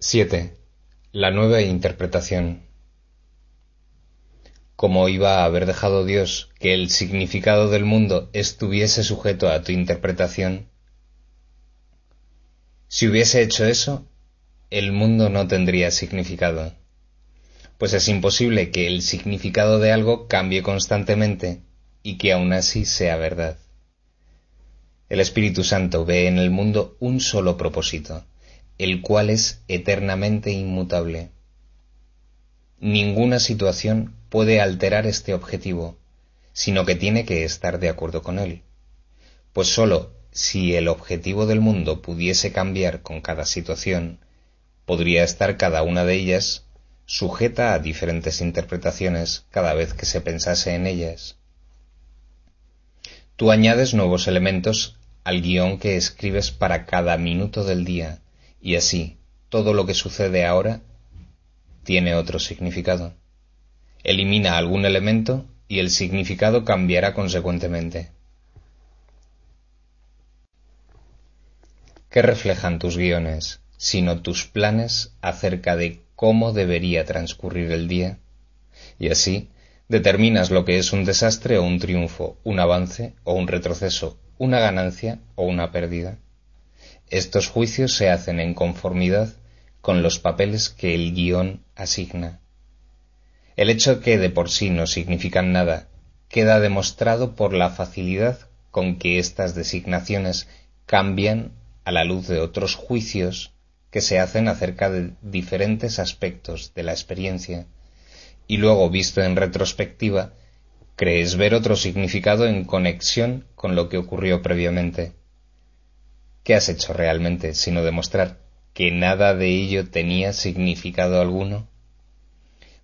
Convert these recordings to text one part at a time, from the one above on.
7. La nueva interpretación. ¿Cómo iba a haber dejado Dios que el significado del mundo estuviese sujeto a tu interpretación? Si hubiese hecho eso, el mundo no tendría significado, pues es imposible que el significado de algo cambie constantemente y que aún así sea verdad. El Espíritu Santo ve en el mundo un solo propósito, el cual es eternamente inmutable. Ninguna situación puede alterar este objetivo, sino que tiene que estar de acuerdo con él, pues sólo si el objetivo del mundo pudiese cambiar con cada situación, podría estar cada una de ellas sujeta a diferentes interpretaciones cada vez que se pensase en ellas. Tú añades nuevos elementos al guion que escribes para cada minuto del día, y así, todo lo que sucede ahora tiene otro significado. Elimina algún elemento y el significado cambiará consecuentemente. ¿Qué reflejan tus guiones, sino tus planes acerca de cómo debería transcurrir el día? Y así, determinas lo que es un desastre o un triunfo, un avance o un retroceso, una ganancia o una pérdida. Estos juicios se hacen en conformidad con los papeles que el guion asigna. El hecho que de por sí no significan nada queda demostrado por la facilidad con que estas designaciones cambian a la luz de otros juicios que se hacen acerca de diferentes aspectos de la experiencia, y luego visto en retrospectiva, crees ver otro significado en conexión con lo que ocurrió previamente. ¿Qué has hecho realmente sino demostrar que nada de ello tenía significado alguno?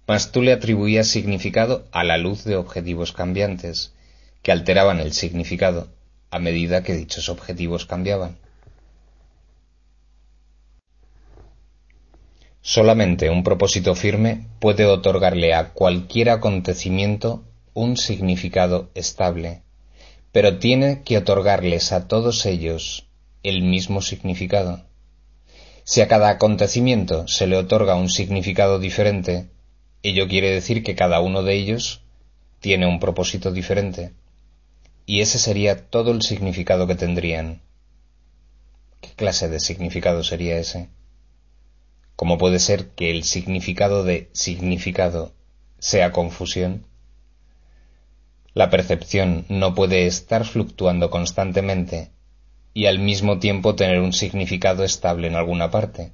Mas tú le atribuías significado a la luz de objetivos cambiantes, que alteraban el significado a medida que dichos objetivos cambiaban. Solamente un propósito firme puede otorgarle a cualquier acontecimiento un significado estable, pero tiene que otorgarles a todos ellos el mismo significado. Si a cada acontecimiento se le otorga un significado diferente, ello quiere decir que cada uno de ellos tiene un propósito diferente, y ese sería todo el significado que tendrían. ¿Qué clase de significado sería ese? ¿Cómo puede ser que el significado de significado sea confusión? La percepción no puede estar fluctuando constantemente y al mismo tiempo tener un significado estable en alguna parte.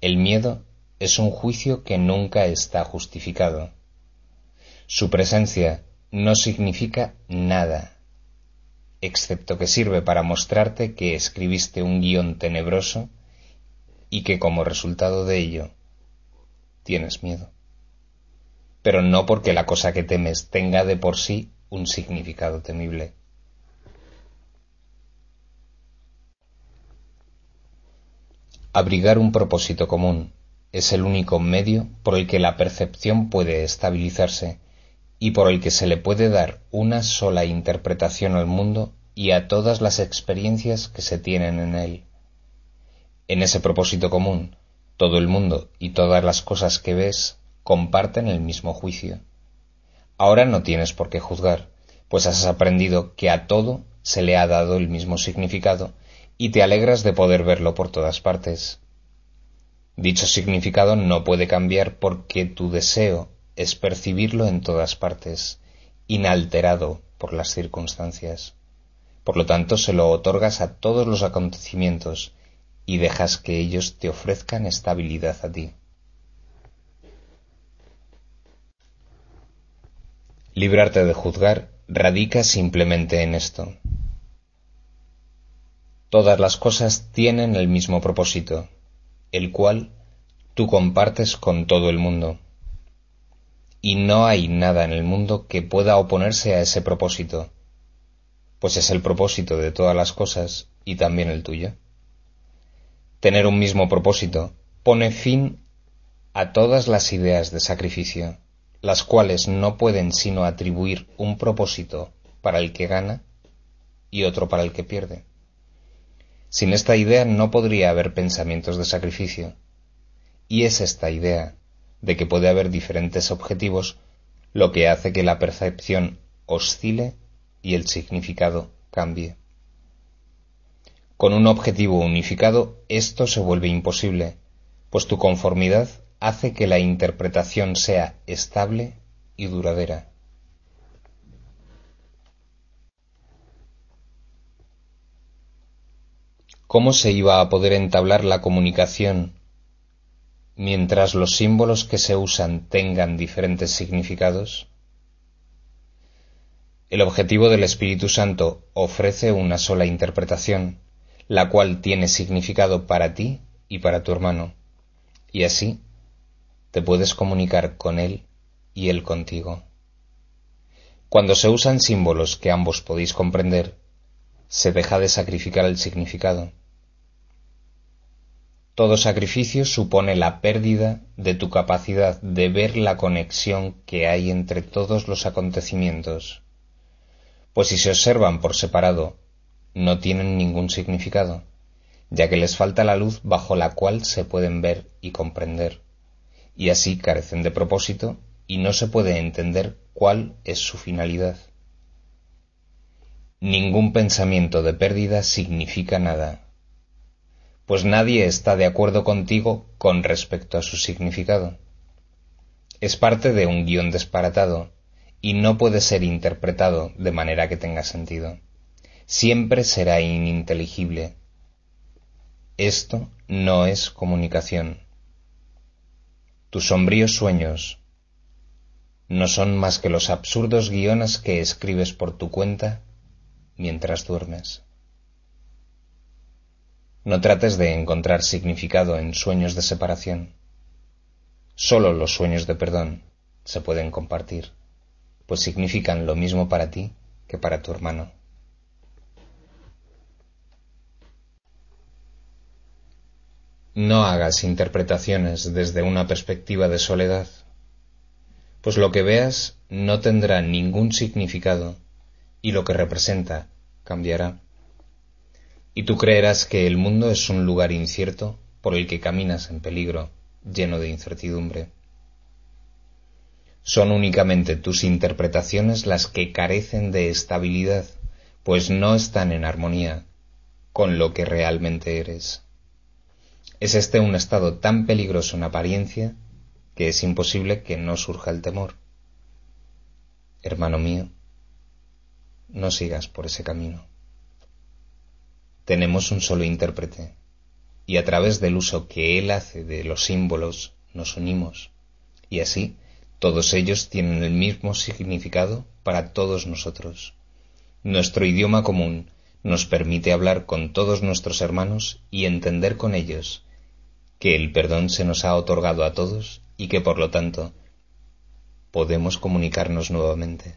El miedo es un juicio que nunca está justificado. Su presencia no significa nada, excepto que sirve para mostrarte que escribiste un guion tenebroso y que como resultado de ello tienes miedo. Pero no porque la cosa que temes tenga de por sí un significado temible. Abrigar un propósito común es el único medio por el que la percepción puede estabilizarse y por el que se le puede dar una sola interpretación al mundo y a todas las experiencias que se tienen en él. En ese propósito común, todo el mundo y todas las cosas que ves comparten el mismo juicio. Ahora no tienes por qué juzgar, pues has aprendido que a todo se le ha dado el mismo significado y te alegras de poder verlo por todas partes. Dicho significado no puede cambiar porque tu deseo es percibirlo en todas partes, inalterado por las circunstancias. Por lo tanto, se lo otorgas a todos los acontecimientos y dejas que ellos te ofrezcan estabilidad a ti. Librarte de juzgar radica simplemente en esto. Todas las cosas tienen el mismo propósito, el cual tú compartes con todo el mundo. Y no hay nada en el mundo que pueda oponerse a ese propósito, pues es el propósito de todas las cosas y también el tuyo. Tener un mismo propósito pone fin a todas las ideas de sacrificio, las cuales no pueden sino atribuir un propósito para el que gana y otro para el que pierde. Sin esta idea no podría haber pensamientos de sacrificio, y es esta idea de que puede haber diferentes objetivos lo que hace que la percepción oscile y el significado cambie. Con un objetivo unificado esto se vuelve imposible, pues tu conformidad hace que la interpretación sea estable y duradera. ¿Cómo se iba a poder entablar la comunicación mientras los símbolos que se usan tengan diferentes significados? El objetivo del Espíritu Santo ofrece una sola interpretación, la cual tiene significado para ti y para tu hermano, y así te puedes comunicar con él y él contigo. Cuando se usan símbolos que ambos podéis comprender, se deja de sacrificar el significado. Todo sacrificio supone la pérdida de tu capacidad de ver la conexión que hay entre todos los acontecimientos, pues si se observan por separado, no tienen ningún significado, ya que les falta la luz bajo la cual se pueden ver y comprender, y así carecen de propósito y no se puede entender cuál es su finalidad. Ningún pensamiento de pérdida significa nada pues nadie está de acuerdo contigo con respecto a su significado. Es parte de un guion disparatado y no puede ser interpretado de manera que tenga sentido. Siempre será ininteligible. Esto no es comunicación. Tus sombríos sueños no son más que los absurdos guiones que escribes por tu cuenta mientras duermes. No trates de encontrar significado en sueños de separación. Solo los sueños de perdón se pueden compartir, pues significan lo mismo para ti que para tu hermano. No hagas interpretaciones desde una perspectiva de soledad, pues lo que veas no tendrá ningún significado y lo que representa cambiará y tú creerás que el mundo es un lugar incierto por el que caminas en peligro, lleno de incertidumbre. Son únicamente tus interpretaciones las que carecen de estabilidad, pues no están en armonía con lo que realmente eres. Es este un estado tan peligroso en apariencia que es imposible que no surja el temor. Hermano mío, no sigas por ese camino tenemos un solo intérprete, y a través del uso que él hace de los símbolos nos unimos, y así todos ellos tienen el mismo significado para todos nosotros. Nuestro idioma común nos permite hablar con todos nuestros hermanos y entender con ellos que el perdón se nos ha otorgado a todos y que por lo tanto podemos comunicarnos nuevamente.